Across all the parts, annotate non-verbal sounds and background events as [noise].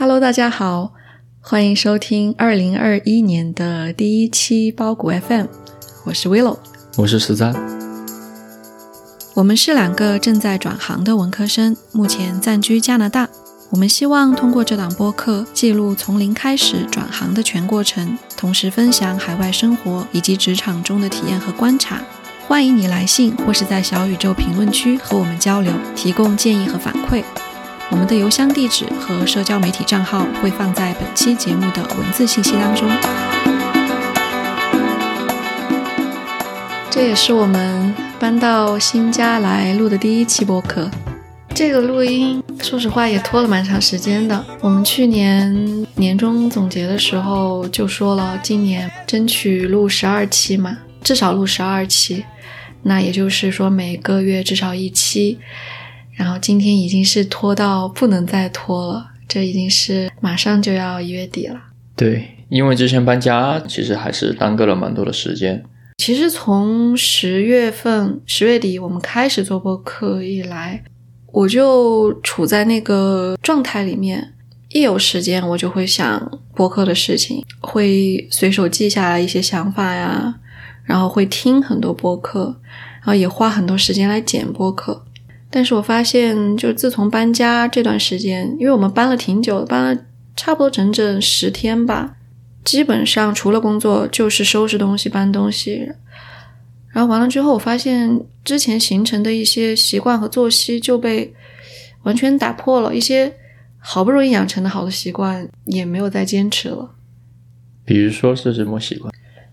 Hello，大家好，欢迎收听二零二一年的第一期包谷 FM，我是 Willow，我是十三。我们是两个正在转行的文科生，目前暂居加拿大。我们希望通过这档播客，记录从零开始转行的全过程，同时分享海外生活以及职场中的体验和观察。欢迎你来信或是在小宇宙评论区和我们交流，提供建议和反馈。我们的邮箱地址和社交媒体账号会放在本期节目的文字信息当中。这也是我们搬到新家来录的第一期播客。这个录音，说实话也拖了蛮长时间的。我们去年年终总结的时候就说了，今年争取录十二期嘛，至少录十二期。那也就是说，每个月至少一期。然后今天已经是拖到不能再拖了，这已经是马上就要一月底了。对，因为之前搬家，其实还是耽搁了蛮多的时间。其实从十月份、十月底我们开始做播客以来，我就处在那个状态里面，一有时间我就会想播客的事情，会随手记下来一些想法呀。然后会听很多播客，然后也花很多时间来剪播客。但是我发现，就自从搬家这段时间，因为我们搬了挺久，搬了差不多整整十天吧，基本上除了工作就是收拾东西、搬东西。然后完了之后，我发现之前形成的一些习惯和作息就被完全打破了，一些好不容易养成的好的习惯也没有再坚持了。比如说是什么习惯？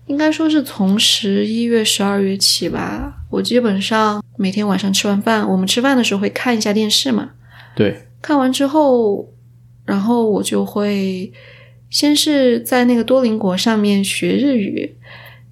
应该说是从十一月、十二月起吧，我基本上每天晚上吃完饭，我们吃饭的时候会看一下电视嘛。对。看完之后，然后我就会先是在那个多邻国上面学日语，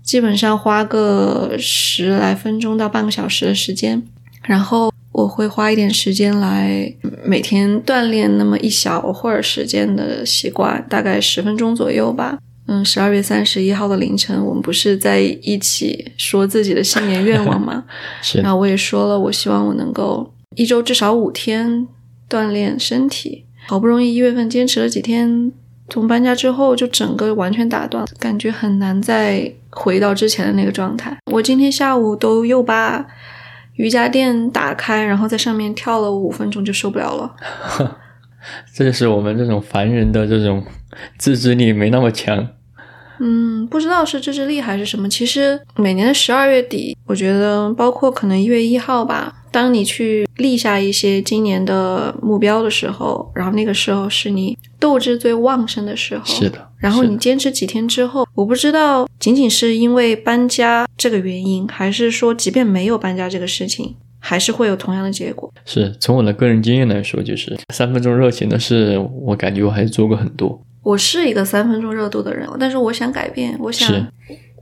基本上花个十来分钟到半个小时的时间，然后我会花一点时间来每天锻炼那么一小会儿时间的习惯，大概十分钟左右吧。嗯，十二月三十一号的凌晨，我们不是在一起说自己的新年愿望吗？[laughs] 是。然后我也说了，我希望我能够一周至少五天锻炼身体。好不容易一月份坚持了几天，从搬家之后就整个完全打断，感觉很难再回到之前的那个状态。我今天下午都又把瑜伽垫打开，然后在上面跳了五分钟，就受不了了。[laughs] 这就是我们这种凡人的这种自制力没那么强。嗯，不知道是自制力还是什么。其实每年的十二月底，我觉得包括可能一月一号吧，当你去立下一些今年的目标的时候，然后那个时候是你斗志最旺盛的时候。是的。然后你坚持几天之后，我不知道仅仅是因为搬家这个原因，还是说即便没有搬家这个事情，还是会有同样的结果。是从我的个人经验来说，就是三分钟热情的事，我感觉我还是做过很多。我是一个三分钟热度的人，但是我想改变，我想，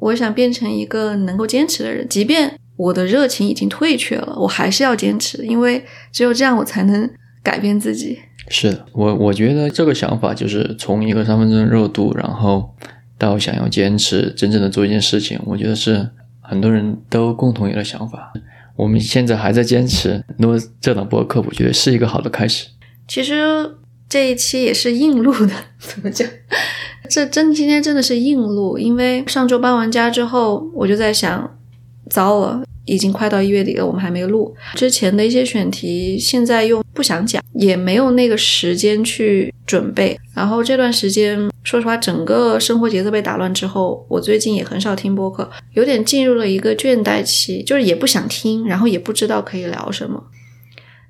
我想变成一个能够坚持的人。即便我的热情已经退却了，我还是要坚持，因为只有这样，我才能改变自己。是的，我我觉得这个想法就是从一个三分钟热度，然后到想要坚持，真正的做一件事情，我觉得是很多人都共同有的想法。我们现在还在坚持，那么这档播客，我觉得是一个好的开始。其实。这一期也是硬录的，[laughs] 怎么讲？这真今天真的是硬录，因为上周搬完家之后，我就在想，糟了，已经快到一月底了，我们还没录之前的一些选题，现在又不想讲，也没有那个时间去准备。然后这段时间，说实话，整个生活节奏被打乱之后，我最近也很少听播客，有点进入了一个倦怠期，就是也不想听，然后也不知道可以聊什么。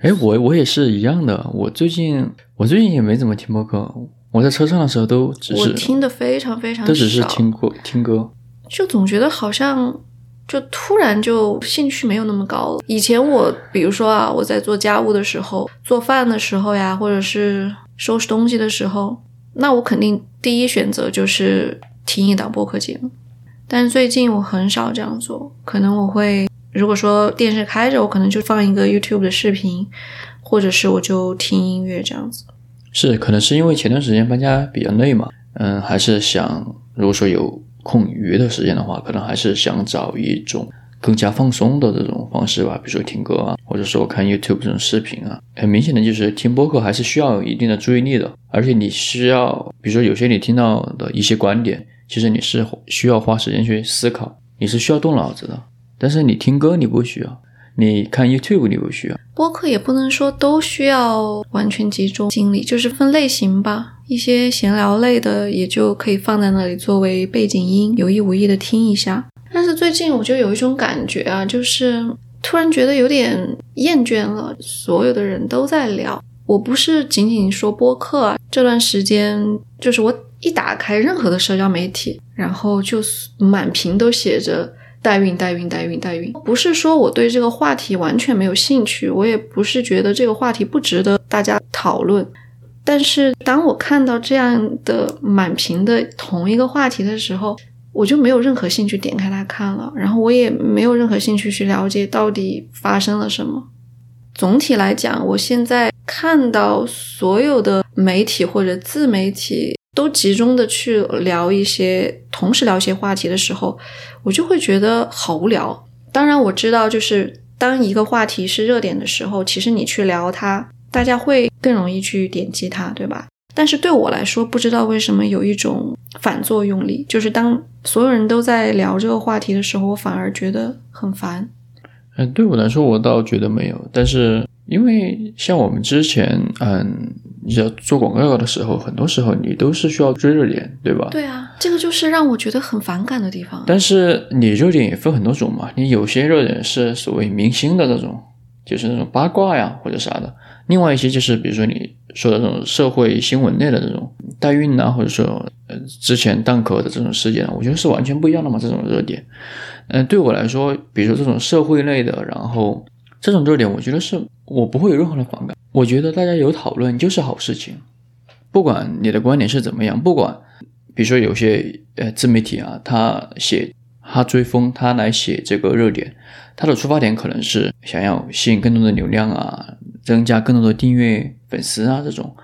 哎，我我也是一样的。我最近我最近也没怎么听播客。我在车上的时候都只是听的非常非常少，都只是听过听歌。就总觉得好像就突然就兴趣没有那么高了。以前我比如说啊，我在做家务的时候、做饭的时候呀，或者是收拾东西的时候，那我肯定第一选择就是听一档播客节目。但是最近我很少这样做，可能我会。如果说电视开着，我可能就放一个 YouTube 的视频，或者是我就听音乐这样子。是，可能是因为前段时间搬家比较累嘛，嗯，还是想如果说有空余的时间的话，可能还是想找一种更加放松的这种方式吧，比如说听歌啊，或者说看 YouTube 这种视频啊。很明显的就是听播客还是需要有一定的注意力的，而且你需要，比如说有些你听到的一些观点，其实你是需要花时间去思考，你是需要动脑子的。但是你听歌你不需要，你看 YouTube 你不需要。播客也不能说都需要完全集中精力，就是分类型吧。一些闲聊类的也就可以放在那里作为背景音，有意无意的听一下。但是最近我就有一种感觉啊，就是突然觉得有点厌倦了。所有的人都在聊，我不是仅仅说播客啊，这段时间就是我一打开任何的社交媒体，然后就满屏都写着代孕、代孕、代孕、代孕。不是说我对这个话题完全没有兴趣，我也不是觉得这个话题不值得大家讨论。但是当我看到这样的满屏的同一个话题的时候，我就没有任何兴趣点开它看了，然后我也没有任何兴趣去了解到底发生了什么。总体来讲，我现在看到所有的媒体或者自媒体都集中的去聊一些，同时聊一些话题的时候，我就会觉得好无聊。当然，我知道就是当一个话题是热点的时候，其实你去聊它。大家会更容易去点击它，对吧？但是对我来说，不知道为什么有一种反作用力，就是当所有人都在聊这个话题的时候，我反而觉得很烦。嗯，对我来说，我倒觉得没有。但是因为像我们之前，嗯，要做广告的时候，很多时候你都是需要追热点，对吧？对啊，这个就是让我觉得很反感的地方。但是你热点也分很多种嘛，你有些热点是所谓明星的那种，就是那种八卦呀或者啥的。另外一些就是，比如说你说的这种社会新闻类的这种代孕呐，或者说呃之前蛋壳的这种事件，我觉得是完全不一样的嘛。这种热点，嗯，对我来说，比如说这种社会类的，然后这种热点，我觉得是我不会有任何的反感。我觉得大家有讨论就是好事情，不管你的观点是怎么样，不管比如说有些呃自媒体啊，他写他追风，他来写这个热点，他的出发点可能是想要吸引更多的流量啊。增加更多的订阅粉丝啊，这种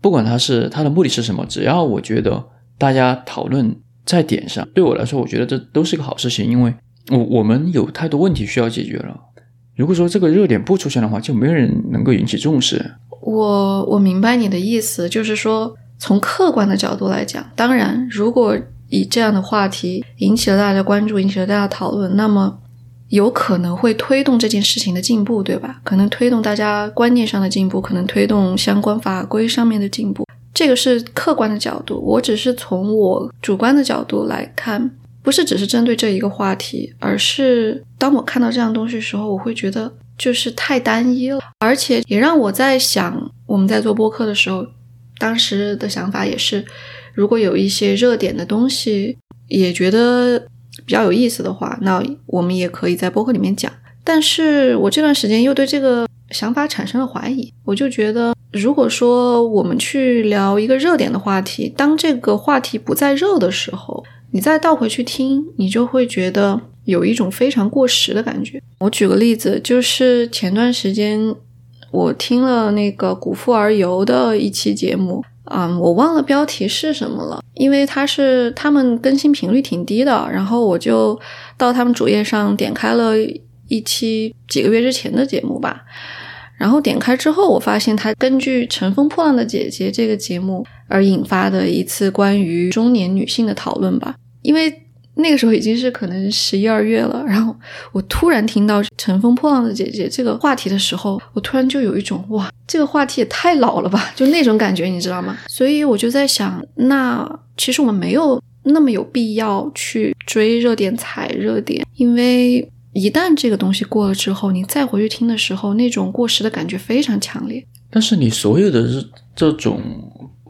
不管他是他的目的是什么，只要我觉得大家讨论在点上，对我来说，我觉得这都是个好事情，因为我我们有太多问题需要解决了。如果说这个热点不出现的话，就没有人能够引起重视。我我明白你的意思，就是说从客观的角度来讲，当然，如果以这样的话题引起了大家关注，引起了大家讨论，那么。有可能会推动这件事情的进步，对吧？可能推动大家观念上的进步，可能推动相关法规上面的进步。这个是客观的角度，我只是从我主观的角度来看，不是只是针对这一个话题，而是当我看到这样东西的时候，我会觉得就是太单一了，而且也让我在想，我们在做播客的时候，当时的想法也是，如果有一些热点的东西，也觉得。比较有意思的话，那我们也可以在播客里面讲。但是我这段时间又对这个想法产生了怀疑。我就觉得，如果说我们去聊一个热点的话题，当这个话题不再热的时候，你再倒回去听，你就会觉得有一种非常过时的感觉。我举个例子，就是前段时间我听了那个古富而游的一期节目。嗯，我忘了标题是什么了，因为它是他们更新频率挺低的，然后我就到他们主页上点开了一期几个月之前的节目吧，然后点开之后，我发现他根据《乘风破浪的姐姐》这个节目而引发的一次关于中年女性的讨论吧，因为。那个时候已经是可能十一二月了，然后我突然听到《乘风破浪的姐姐》这个话题的时候，我突然就有一种哇，这个话题也太老了吧，就那种感觉，你知道吗？所以我就在想，那其实我们没有那么有必要去追热点、踩热点，因为一旦这个东西过了之后，你再回去听的时候，那种过时的感觉非常强烈。但是你所有的这这种，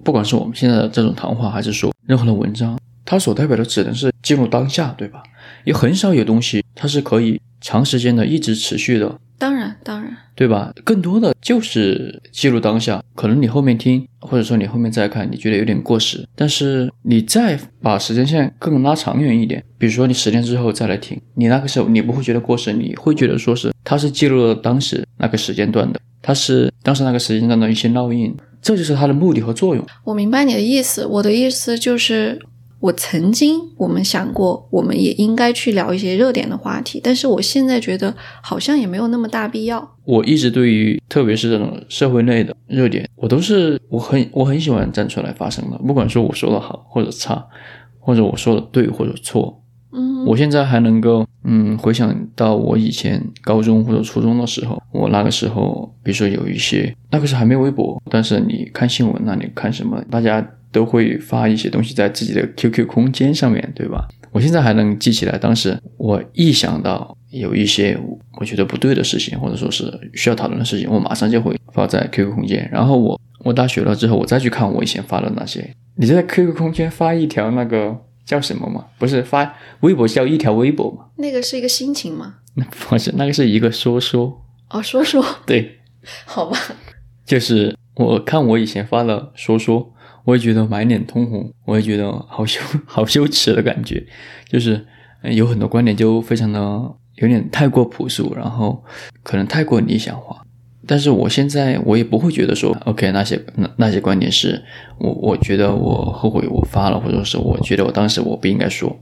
不管是我们现在的这种谈话，还是说任何的文章。它所代表的只能是记录当下，对吧？也很少有东西它是可以长时间的一直持续的。当然，当然，对吧？更多的就是记录当下。可能你后面听，或者说你后面再看，你觉得有点过时。但是你再把时间线更拉长远一点，比如说你十年之后再来听，你那个时候你不会觉得过时，你会觉得说是它是记录了当时那个时间段的，它是当时那个时间段的一些烙印，这就是它的目的和作用。我明白你的意思，我的意思就是。我曾经我们想过，我们也应该去聊一些热点的话题，但是我现在觉得好像也没有那么大必要。我一直对于特别是这种社会类的热点，我都是我很我很喜欢站出来发声的，不管说我说的好或者差，或者我说的对或者错。嗯，我现在还能够，嗯，回想到我以前高中或者初中的时候，我那个时候，比如说有一些，那个时候还没微博，但是你看新闻，那你看什么，大家都会发一些东西在自己的 QQ 空间上面对吧？我现在还能记起来，当时我一想到有一些我觉得不对的事情，或者说是需要讨论的事情，我马上就会发在 QQ 空间。然后我我大学了之后，我再去看我以前发的那些，你在 QQ 空间发一条那个叫什么吗？不是发微博叫一条微博嘛？那个是一个心情吗？那 [laughs] 不是，那个是一个说说，哦，说说，对，[laughs] 好吧，就是我看我以前发的说说，我也觉得满脸通红，我也觉得好羞 [laughs] 好羞耻的感觉，就是有很多观点就非常的有点太过朴素，然后可能太过理想化。但是我现在我也不会觉得说，OK，那些那些观点是我我觉得我后悔我发了，或者是我觉得我当时我不应该说，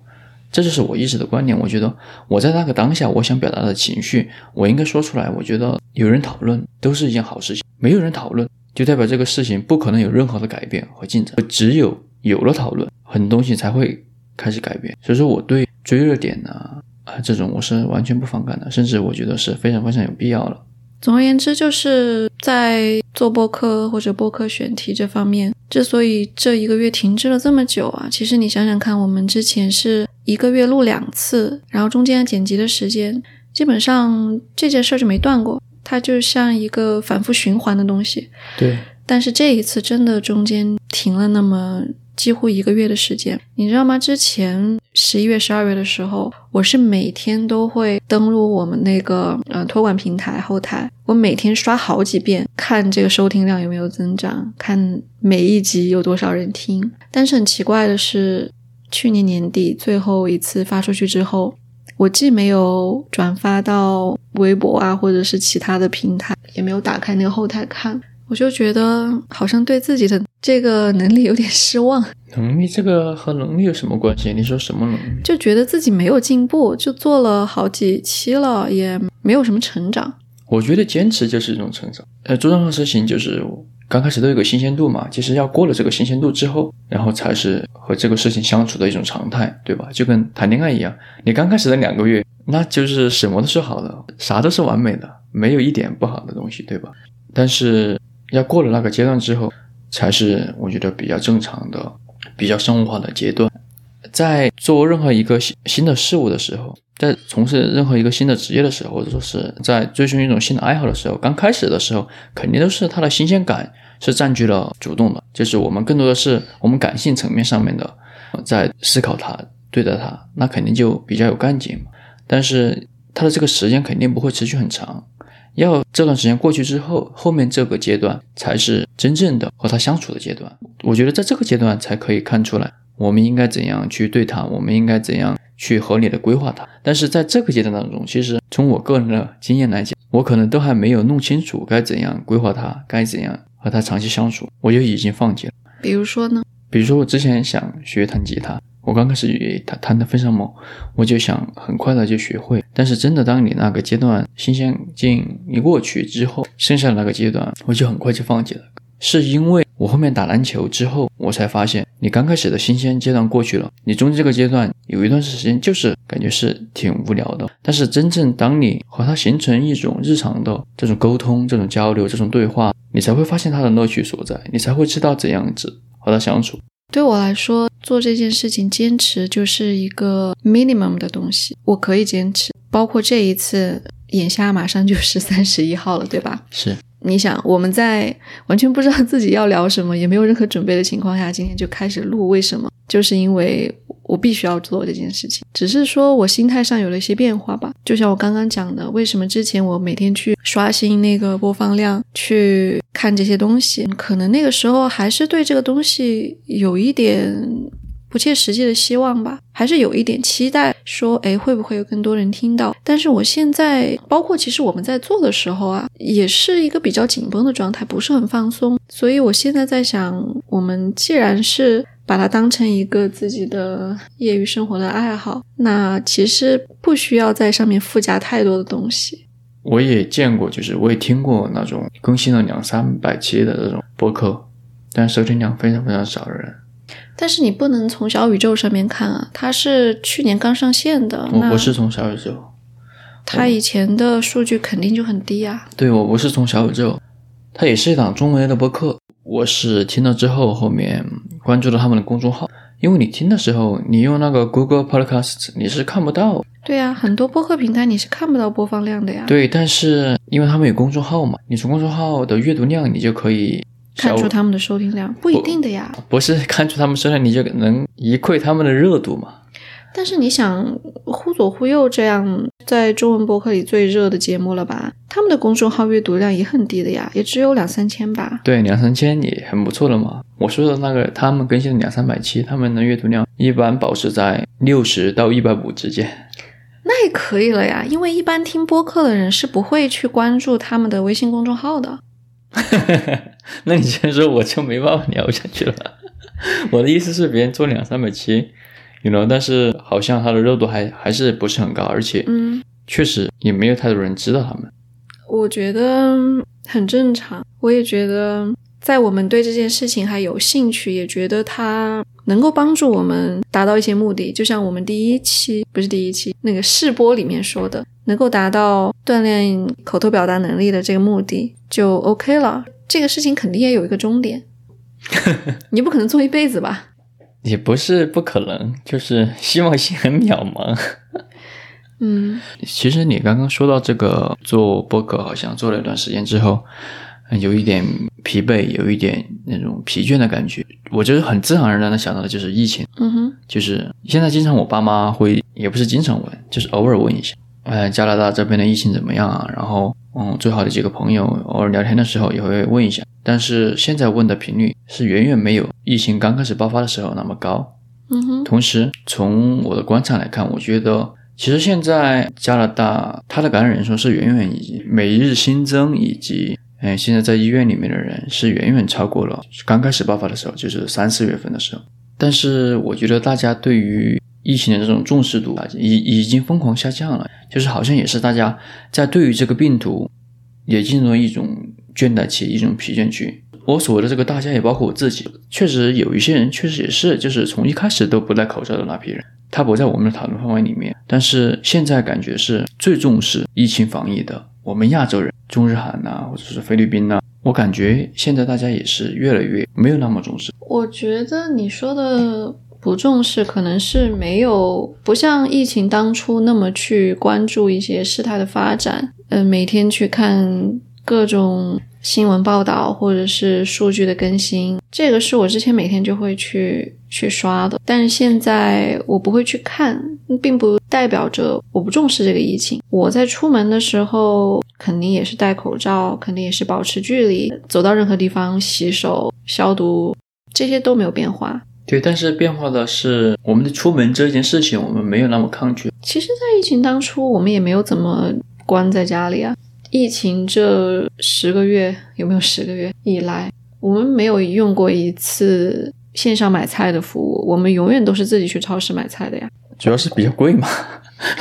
这就是我一直的观点。我觉得我在那个当下，我想表达的情绪，我应该说出来。我觉得有人讨论都是一件好事情，没有人讨论就代表这个事情不可能有任何的改变和进展。只有有了讨论，很多东西才会开始改变。所以说，我对追热点啊啊这种我是完全不反感的，甚至我觉得是非常非常有必要的。总而言之，就是在做播客或者播客选题这方面，之所以这一个月停滞了这么久啊，其实你想想看，我们之前是一个月录两次，然后中间剪辑的时间，基本上这件事儿就没断过，它就像一个反复循环的东西。对，但是这一次真的中间停了那么几乎一个月的时间，你知道吗？之前十一月、十二月的时候，我是每天都会登录我们那个呃托管平台后台，我每天刷好几遍，看这个收听量有没有增长，看每一集有多少人听。但是很奇怪的是，去年年底最后一次发出去之后，我既没有转发到微博啊，或者是其他的平台，也没有打开那个后台看。我就觉得好像对自己的这个能力有点失望，能力这个和能力有什么关系？你说什么能力？就觉得自己没有进步，就做了好几期了，也没有什么成长。我觉得坚持就是一种成长。呃，做任何事情就是刚开始都有个新鲜度嘛，其实要过了这个新鲜度之后，然后才是和这个事情相处的一种常态，对吧？就跟谈恋爱一样，你刚开始的两个月，那就是什么都是好的，啥都是完美的，没有一点不好的东西，对吧？但是要过了那个阶段之后，才是我觉得比较正常的、比较生活化的阶段。在做任何一个新新的事物的时候，在从事任何一个新的职业的时候，或者说是在追寻一种新的爱好的时候，刚开始的时候，肯定都是它的新鲜感是占据了主动的，就是我们更多的是我们感性层面上面的在思考它、对待它，那肯定就比较有干劲嘛。但是它的这个时间肯定不会持续很长，要这段时间过去之后，后面这个阶段才是真正的和他相处的阶段。我觉得在这个阶段才可以看出来，我们应该怎样去对他，我们应该怎样去合理的规划他。但是在这个阶段当中，其实从我个人的经验来讲，我可能都还没有弄清楚该怎样规划他，该怎样和他长期相处，我就已经放弃了。比如说呢？比如说，我之前想学弹吉他，我刚开始也弹弹得非常猛，我就想很快的就学会。但是真的，当你那个阶段新鲜劲一过去之后，剩下的那个阶段，我就很快就放弃了。是因为我后面打篮球之后，我才发现，你刚开始的新鲜阶段过去了，你中间这个阶段有一段时间就是感觉是挺无聊的。但是真正当你和他形成一种日常的这种沟通、这种交流、这种对话，你才会发现他的乐趣所在，你才会知道怎样子和他相处。对我来说，做这件事情坚持就是一个 minimum 的东西，我可以坚持。包括这一次，眼下马上就是三十一号了，对吧？是你想，我们在完全不知道自己要聊什么，也没有任何准备的情况下，今天就开始录，为什么？就是因为我必须要做这件事情，只是说我心态上有了一些变化吧。就像我刚刚讲的，为什么之前我每天去刷新那个播放量，去看这些东西，可能那个时候还是对这个东西有一点不切实际的希望吧，还是有一点期待，说，哎，会不会有更多人听到？但是我现在，包括其实我们在做的时候啊，也是一个比较紧绷的状态，不是很放松。所以我现在在想，我们既然是把它当成一个自己的业余生活的爱好，那其实不需要在上面附加太多的东西。我也见过，就是我也听过那种更新了两三百期的这种播客，但收听量非常非常少的人。但是你不能从小宇宙上面看啊，它是去年刚上线的，那我不是从小宇宙，它以前的数据肯定就很低啊。对我不是从小宇宙，它也是一档中文类的播客。我是听了之后，后面关注了他们的公众号，因为你听的时候，你用那个 Google Podcast 你是看不到，对呀、很多播客平台你是看不到播放量的呀。对，但是因为他们有公众号嘛，你从公众号的阅读量，你就可以小看出他们的收听量不一定的呀。不是看出他们收听，你就能一窥他们的热度嘛。但是你想，忽左忽右这样在中文博客里最热的节目了吧？他们的公众号阅读量也很低的呀，也只有两三千吧。对，两三千也很不错了嘛。我说的那个，他们更新了两三百期，他们的阅读量一般保持在六十到一百五之间。那也可以了呀，因为一般听播客的人是不会去关注他们的微信公众号的。[laughs] [laughs] 那你这样说，我就没办法聊下去了。我的意思是，别人做两三百期，you know，但是好像他的热度还还是不是很高，而且嗯，确实也没有太多人知道他们。我觉得很正常。我也觉得，在我们对这件事情还有兴趣，也觉得它能够帮助我们达到一些目的。就像我们第一期不是第一期那个试播里面说的，能够达到锻炼口头表达能力的这个目的，就 OK 了。这个事情肯定也有一个终点，[laughs] 你不可能做一辈子吧？也不是不可能，就是希望性很渺茫。[laughs] 嗯其实你刚刚说到这个做播客，好像做了一段时间之后，嗯有一点疲惫，有一点那种疲倦的感觉。我就是很自然而然的想到的就是疫情，嗯哼就是现在经常我爸妈会，也不是经常问，就是偶尔问一下，呃，加拿大这边的疫情怎么样啊？然后，嗯，最好的几个朋友偶尔聊天的时候也会问一下，但是现在问的频率是远远没有疫情刚开始爆发的时候那么高。嗯哼同时，从我的观察来看，我觉得其实现在加拿大它的感染人数是远远以每日新增以及嗯现在在医院里面的人是远远超过了刚开始爆发的时候，就是三四月份的时候。但是我觉得大家对于疫情的这种重视度啊，已已经疯狂下降了，就是好像也是大家在对于这个病毒也进入了一种倦怠期，一种疲倦期。我所谓的这个大家也包括我自己，确实有一些人确实也是，就是从一开始都不戴口罩的那批人，他不在我们的讨论范围里面。但是现在感觉是最重视疫情防疫的，我们亚洲人，中日韩呐、或者是菲律宾呐、我感觉现在大家也是越来越没有那么重视。我觉得你说的不重视，可能是没有不像疫情当初那么去关注一些事态的发展，嗯、每天去看各种新闻报道或者是数据的更新，这个是我之前每天就会去去刷的，但是现在我不会去看，并不代表着我不重视这个疫情。我在出门的时候肯定也是戴口罩，肯定也是保持距离，走到任何地方洗手消毒，这些都没有变化。对，但是变化的是，我们的出门这件事情，我们没有那么抗拒。其实，在疫情当初，我们也没有怎么关在家里啊。疫情这十个月有没有十个月以来，我们没有用过一次线上买菜的服务，我们永远都是自己去超市买菜的呀。主要是比较贵嘛。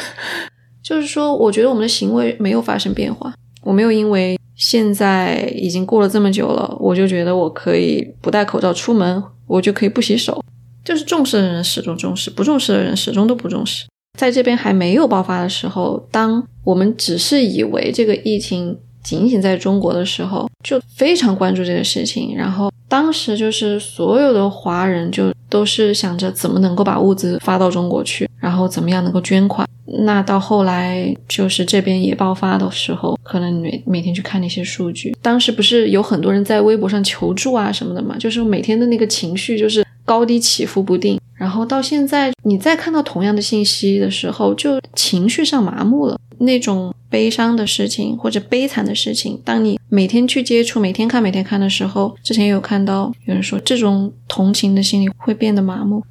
[laughs] 就是说，我觉得我们的行为没有发生变化，我没有因为现在已经过了这么久了，我就觉得我可以不戴口罩出门，我就可以不洗手。就是重视的人始终重视，不重视的人始终都不重视。在这边还没有爆发的时候，当我们只是以为这个疫情仅仅在中国的时候，就非常关注这个事情。然后当时就是所有的华人就都是想着怎么能够把物资发到中国去，然后怎么样能够捐款。那到后来就是这边也爆发的时候，可能每每天去看那些数据，当时不是有很多人在微博上求助啊什么的嘛，就是每天的那个情绪就是高低起伏不定。然后到现在，你再看到同样的信息的时候，就情绪上麻木了。那种悲伤的事情或者悲惨的事情，当你每天去接触、每天看、每天看的时候，之前有看到有人说，这种同情的心理会变得麻木。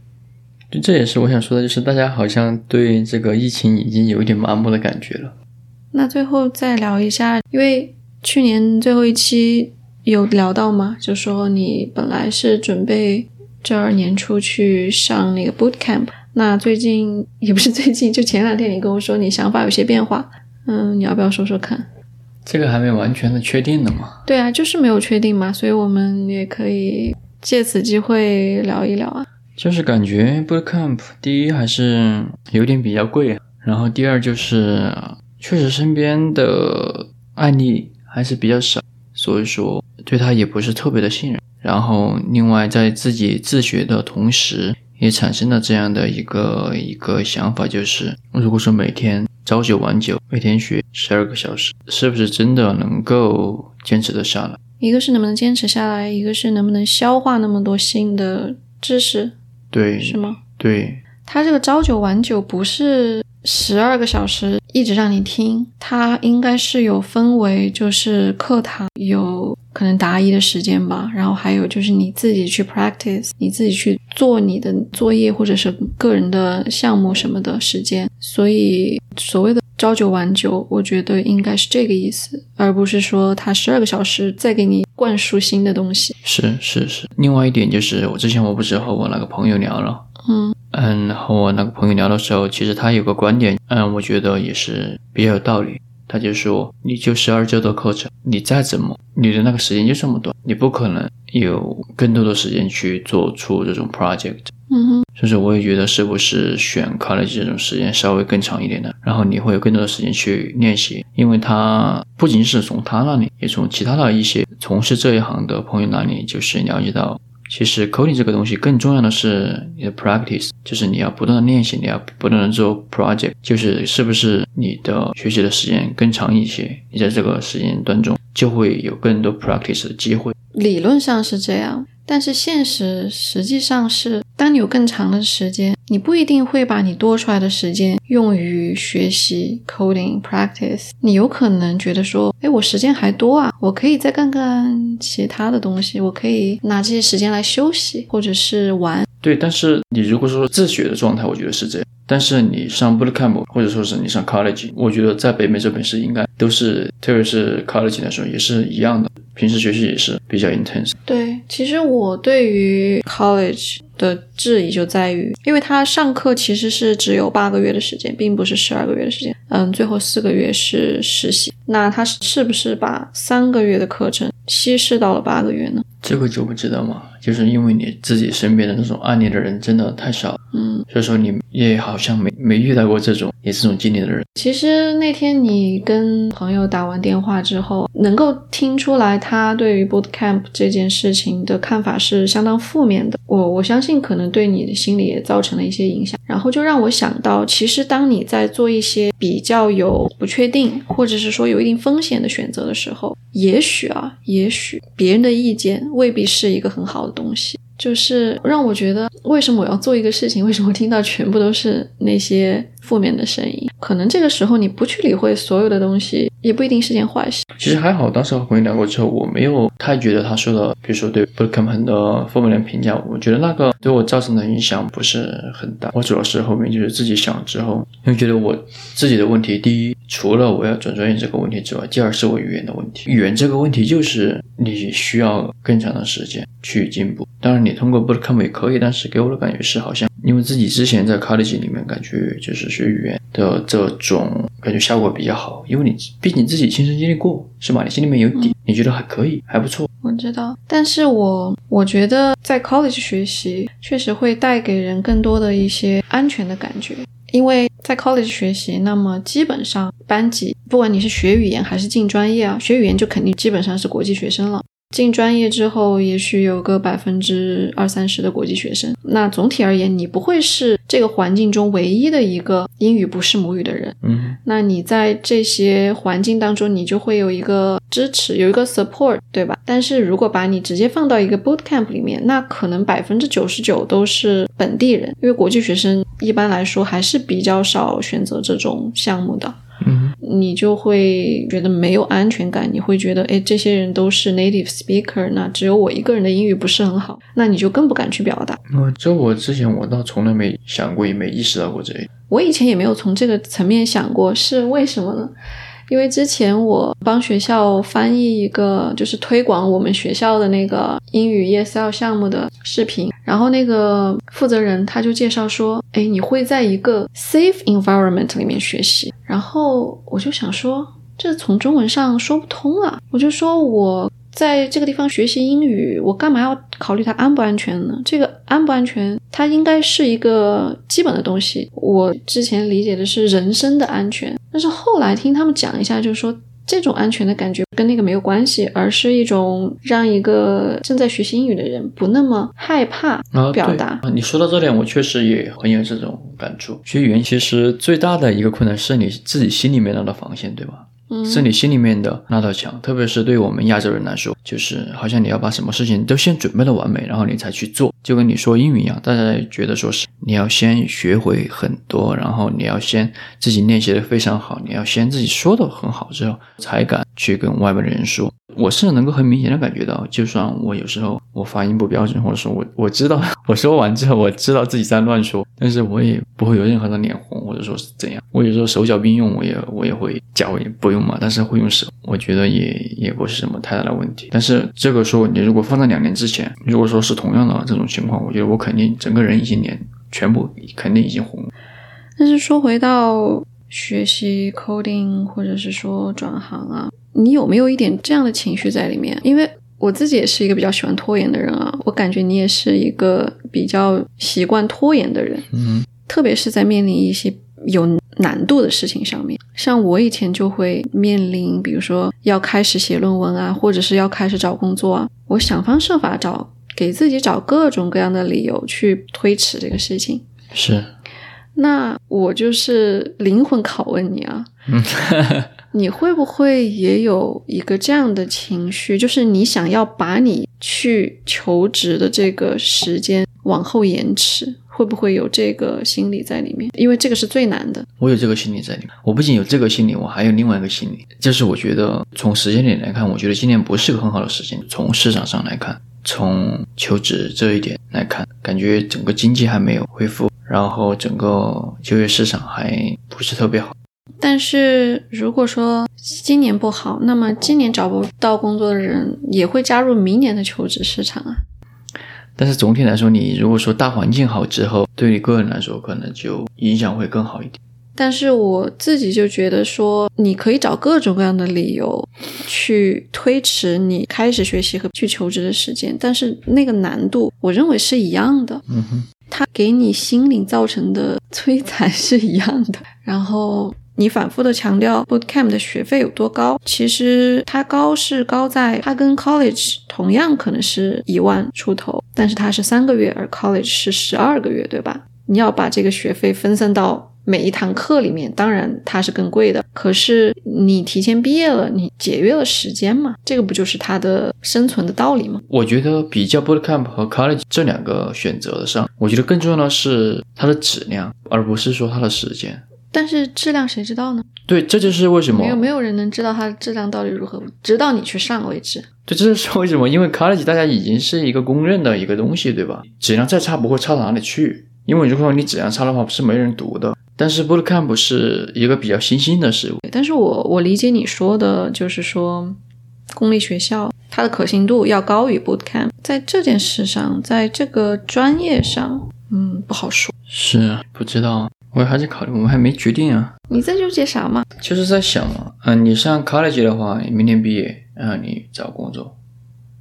就这也是我想说的，就是大家好像对这个疫情已经有一点麻木的感觉了。那最后再聊一下，因为去年最后一期有聊到嘛，就说你本来是准备这二年初去上那个 boot camp。那最近也不是最近，就前两天你跟我说你想法有些变化，嗯，你要不要说说看？这个还没完全的确定呢嘛？对啊，就是没有确定嘛，所以我们也可以借此机会聊一聊啊。就是感觉 boot camp 第一还是有点比较贵，然后第二就是确实身边的案例还是比较少，所以说对他也不是特别的信任。然后另外在自己自学的同时。也产生了这样的一个一个想法，就是如果说每天朝九晚九，每天学十二个小时，是不是真的能够坚持得下来？一个是能不能坚持下来，一个是能不能消化那么多新的知识，对，是吗？对，他这个朝九晚九不是十二个小时一直让你听，它应该是有分为，就是课堂有。可能答疑的时间吧，然后还有就是你自己去 practice，你自己去做你的作业或者是个人的项目什么的时间。所以所谓的朝九晚九，我觉得应该是这个意思，而不是说他十二个小时再给你灌输新的东西。是是是。另外一点就是，我之前我不是和我那个朋友聊了，嗯嗯，和我那个朋友聊的时候，其实他有个观点，嗯，我觉得也是比较有道理。他就说，你就十二周的课程，你再怎么，你的那个时间就这么短，你不可能有更多的时间去做出这种 project。嗯哼，所以说我也觉得是不是选 college 这种时间稍微更长一点的，然后你会有更多的时间去练习，因为他不仅是从他那里，也从其他的一些从事这一行的朋友那里，就是了解到。其实 coding 这个东西更重要的是你的 practice，就是你要不断的练习，你要不断的做 project，就是是不是你的学习的时间更长一些，你在这个时间段中就会有更多 practice 的机会。理论上是这样。但是现实实际上是，你有更长的时间，你不一定会把你多出来的时间用于学习 coding practice。你有可能觉得说，哎，我时间还多啊，我可以再干干其他的东西，我可以拿这些时间来休息或者是玩。对，但是你如果说自学的状态，我觉得是这样。但是你上 bootcamp 或者说是你上 college，我觉得在北美这边是应该都是，特别是 college 来说也是一样的。平时学习也是比较 intense。对，其实我对于 college 的质疑就在于，因为他上课其实是只有八个月的时间，并不是十二个月的时间。嗯，最后四个月是实习。那他是不是把三个月的课程稀释到了八个月呢？这个就不知道嘛，就是因为你自己身边的那种案例的人真的太少，嗯，所以说你也好像没没遇到过这种也是这种经历的人。其实那天你跟朋友打完电话之后，能够听出来他对于 boot camp 这件事情的看法是相当负面的。我我相信可能对你的心理也造成了一些影响，然后就让我想到，其实当你在做一些比较有不确定，或者是说有一定风险的选择的时候，也许啊，也许别人的意见。未必是一个很好的东西，就是让我觉得，为什么我要做一个事情？为什么听到全部都是那些负面的声音？可能这个时候你不去理会所有的东西，也不一定是件坏事。其实还好，当时和朋友聊过之后，我没有太觉得他说的，比如说对 Bootcamp 很多负面的评价，我觉得那个对我造成的影响不是很大。我主要是后面就是自己想之后，因为觉得我自己的问题，第一。除了我要转专业这个问题之外，第二是我语言的问题。语言这个问题就是你需要更长的时间去进步。当然，你通过 Bootcamp 也可以，但是给我的感觉是，好像因为自己之前在 College 里面感觉就是学语言的这种感觉效果比较好，因为你毕竟自己亲身经历过，是吧？你心里面有底，你觉得还可以，还不错。我知道，但是我我觉得在 College 学习确实会带给人更多的一些安全的感觉。因为在 college 学习，那么基本上班级，不管你是学语言还是进专业啊，学语言就肯定基本上是国际学生了。进专业之后，也许有个百分之二三十的国际学生。那总体而言，你不会是这个环境中唯一的一个英语不是母语的人。嗯，那你在这些环境当中，你就会有一个支持，有一个 support，对吧？但是如果把你直接放到一个 boot camp 里面，那可能百分之九十九都是本地人，因为国际学生一般来说还是比较少选择这种项目的。嗯，你就会觉得没有安全感，你会觉得，哎，这些人都是 native speaker，那只有我一个人的英语不是很好，那你就更不敢去表达。嗯，这我之前我倒从来没想过，也没意识到过这一我以前也没有从这个层面想过，是为什么呢？因为之前我帮学校翻译一个就是推广我们学校的那个英语 ESL 项目的视频，然后那个负责人他就介绍说，哎，你会在一个 safe environment 里面学习，然后我就想说，这从中文上说不通啊，我就说我。在这个地方学习英语，我干嘛要考虑它安不安全呢？这个安不安全，它应该是一个基本的东西。我之前理解的是人身的安全，但是后来听他们讲一下，就是说这种安全的感觉跟那个没有关系，而是一种让一个正在学习英语的人不那么害怕表达。你说到这点，我确实也很有这种感触。学语言其实最大的一个困难是你自己心里面那道防线，对吧？是你心里面的那道墙，特别是对我们亚洲人来说，就是好像你要把什么事情都先准备的完美，然后你才去做，就跟你说英语一样，大家觉得说是你要先学会很多，然后你要先自己练习的非常好，你要先自己说的很好之后，才敢去跟外面的人说。我是能够很明显的感觉到，就算我有时候我发音不标准，或者说我我知道 [laughs] 我说完之后我知道自己在乱说，但是我也不会有任何的脸红，或者说是怎样。我有时候手脚并用，我也我也会脚也不用嘛，但是会用手，我觉得也也不是什么太大的问题。但是这个说你如果放在两年之前，如果说是同样的这种情况，我觉得我肯定整个人已经脸全部肯定已经红。但是说回到学习 coding 或者是说转行啊。你有没有一点这样的情绪在里面？因为我自己也是一个比较喜欢拖延的人啊，我感觉你也是一个比较习惯拖延的人。嗯，特别是在面临一些有难度的事情上面，像我以前就会面临，比如说要开始写论文啊，或者是要开始找工作啊，我想方设法找给自己找各种各样的理由去推迟这个事情。是，那我就是灵魂拷问你啊。[laughs] 你会不会也有一个这样的情绪，就是你想要把你去求职的这个时间往后延迟？会不会有这个心理在里面？因为这个是最难的。我有这个心理在里面。我不仅有这个心理，我还有另外一个心理，就是我觉得从时间点来看，我觉得今年不是个很好的时间。从市场上来看，从求职这一点来看，感觉整个经济还没有恢复，然后整个就业市场还不是特别好。但是如果说今年不好，那么今年找不到工作的人也会加入明年的求职市场啊。但是总体来说，你如果说大环境好之后，对你个人来说可能就影响会更好一点。但是我自己就觉得说，你可以找各种各样的理由去推迟你开始学习和去求职的时间，但是那个难度，我认为是一样的。嗯哼，它给你心灵造成的摧残是一样的。然后。你反复的强调 bootcamp 的学费有多高，其实它高是高在它跟 college 同样可能是一万出头，但是它是三个月，而 college 是十二个月，对吧？你要把这个学费分散到每一堂课里面，当然它是更贵的。可是你提前毕业了，你节约了时间嘛？这个不就是它的生存的道理吗？我觉得比较 bootcamp 和 college 这两个选择上，我觉得更重要的是它的质量，而不是说它的时间。但是质量谁知道呢？对，这就是为什么没有没有人能知道它的质量到底如何，直到你去上为止。对，这就是为什么，因为 college 大家已经是一个公认的一个东西，对吧？质量再差不会差到哪里去，因为如果你质量差的话，不是没人读的。但是 bootcamp 是一个比较新兴的事物。但是我我理解你说的，就是说公立学校它的可信度要高于 bootcamp，在这件事上，在这个专业上，嗯，不好说。是不知道。我还在考虑，我们还没决定啊。你在纠结啥嘛？就是在想嘛，嗯，你上 college 的话，你明年毕业，然后你找工作；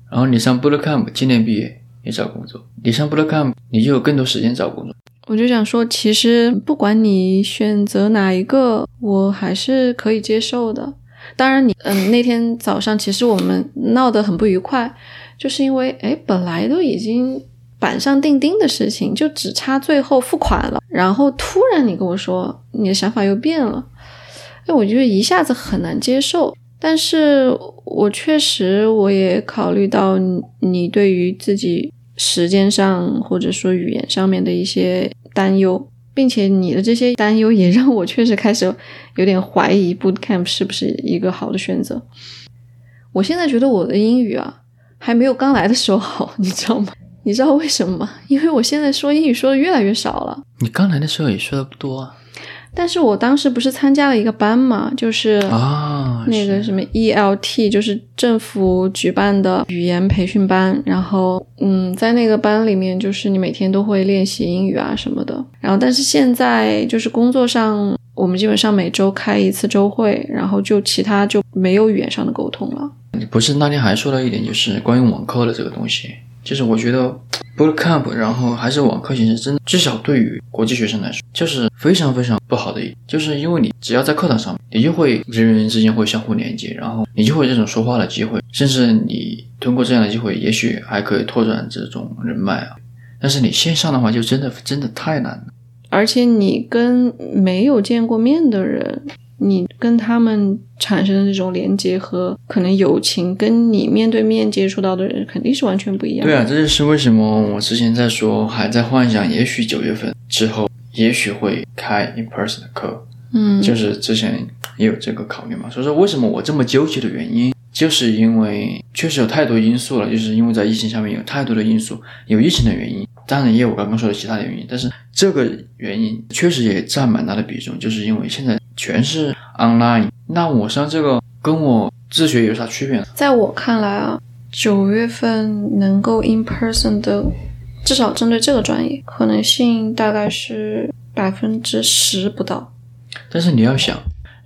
然后你上 bootcamp，今年毕业，你找工作。你上 bootcamp，你就有更多时间找工作。我就想说，其实不管你选择哪一个，我还是可以接受的。当然，你嗯，那天早上其实我们闹得很不愉快，就是因为哎，本来都已经。板上钉钉的事情，就只差最后付款了。然后突然你跟我说你的想法又变了，哎，我觉得一下子很难接受。但是我确实我也考虑到你对于自己时间上或者说语言上面的一些担忧，并且你的这些担忧也让我确实开始有点怀疑 bootcamp 是不是一个好的选择。我现在觉得我的英语啊还没有刚来的时候好，你知道吗？你知道为什么吗？[laughs] 因为我现在说英语说的越来越少了。你刚来的时候也说的不多啊。但是我当时不是参加了一个班嘛，就是啊，那个什么 ELT，就是政府举办的语言培训班。然后，嗯，在那个班里面，就是你每天都会练习英语啊什么的。然后，但是现在就是工作上，我们基本上每周开一次周会，然后就其他就没有语言上的沟通了。你不是那天还说了一点，就是关于网课的这个东西，就是我觉得 boot camp，然后还是网课形式，真的至少对于国际学生来说，就是非常非常不好的一，就是因为你只要在课堂上，你就会人与人之间会相互连接，然后你就会有这种说话的机会，甚至你通过这样的机会，也许还可以拓展这种人脉啊。但是你线上的话，就真的真的太难了。而且你跟没有见过面的人，你跟他们产生的这种连接和可能友情，跟你面对面接触到的人肯定是完全不一样的。对啊，这就是为什么我之前在说，还在幻想，也许九月份之后，也许会开 in person 的课，嗯，就是之前也有这个考虑嘛。所以说，为什么我这么纠结的原因，就是因为确实有太多因素了，就是因为在疫情下面有太多的因素，有疫情的原因，当然也有我刚刚说的其他的原因，但是这个原因确实也占蛮大的比重，就是因为现在全是 online，那我上这个跟我自学有啥区别呢？在我看来啊，九月份能够 in person 的，至少针对这个专业，可能性大概是百分之十不到。但是你要想，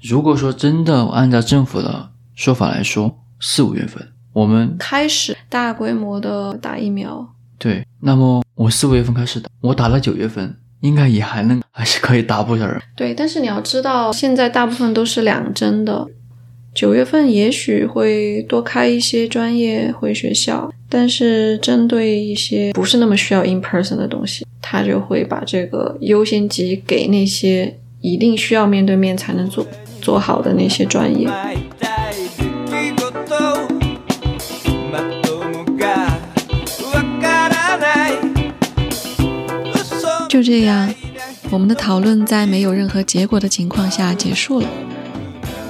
如果说真的按照政府的说法来说，四五月份我们开始大规模的打疫苗，对，那么我四五月份开始打，我打了九月份，应该也还能还是可以打不少人。对，但是你要知道，现在大部分都是两针的。九月份也许会多开一些专业回学校，但是针对一些不是那么需要 in person 的东西，他就会把这个优先级给那些一定需要面对面才能做做好的那些专业。就这样，我们的讨论在没有任何结果的情况下结束了。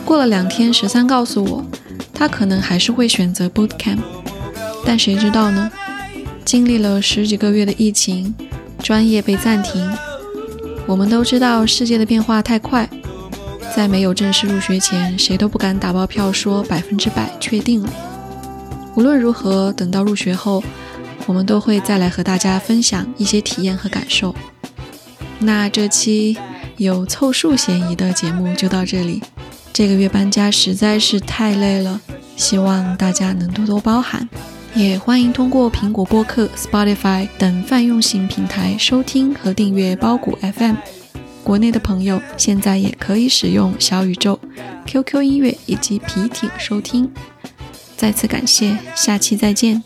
过了两天，十三告诉我，他可能还是会选择 boot camp，但谁知道呢？经历了十几个月的疫情，专业被暂停，我们都知道世界的变化太快，在没有正式入学前，谁都不敢打包票说百分之百确定了。无论如何，等到入学后，我们都会再来和大家分享一些体验和感受。那这期有凑数嫌疑的节目就到这里。这个月搬家实在是太累了，希望大家能多多包涵。也欢迎通过苹果播客、Spotify 等泛用型平台收听和订阅包谷 FM。国内的朋友现在也可以使用小宇宙、QQ 音乐以及皮艇收听。再次感谢，下期再见。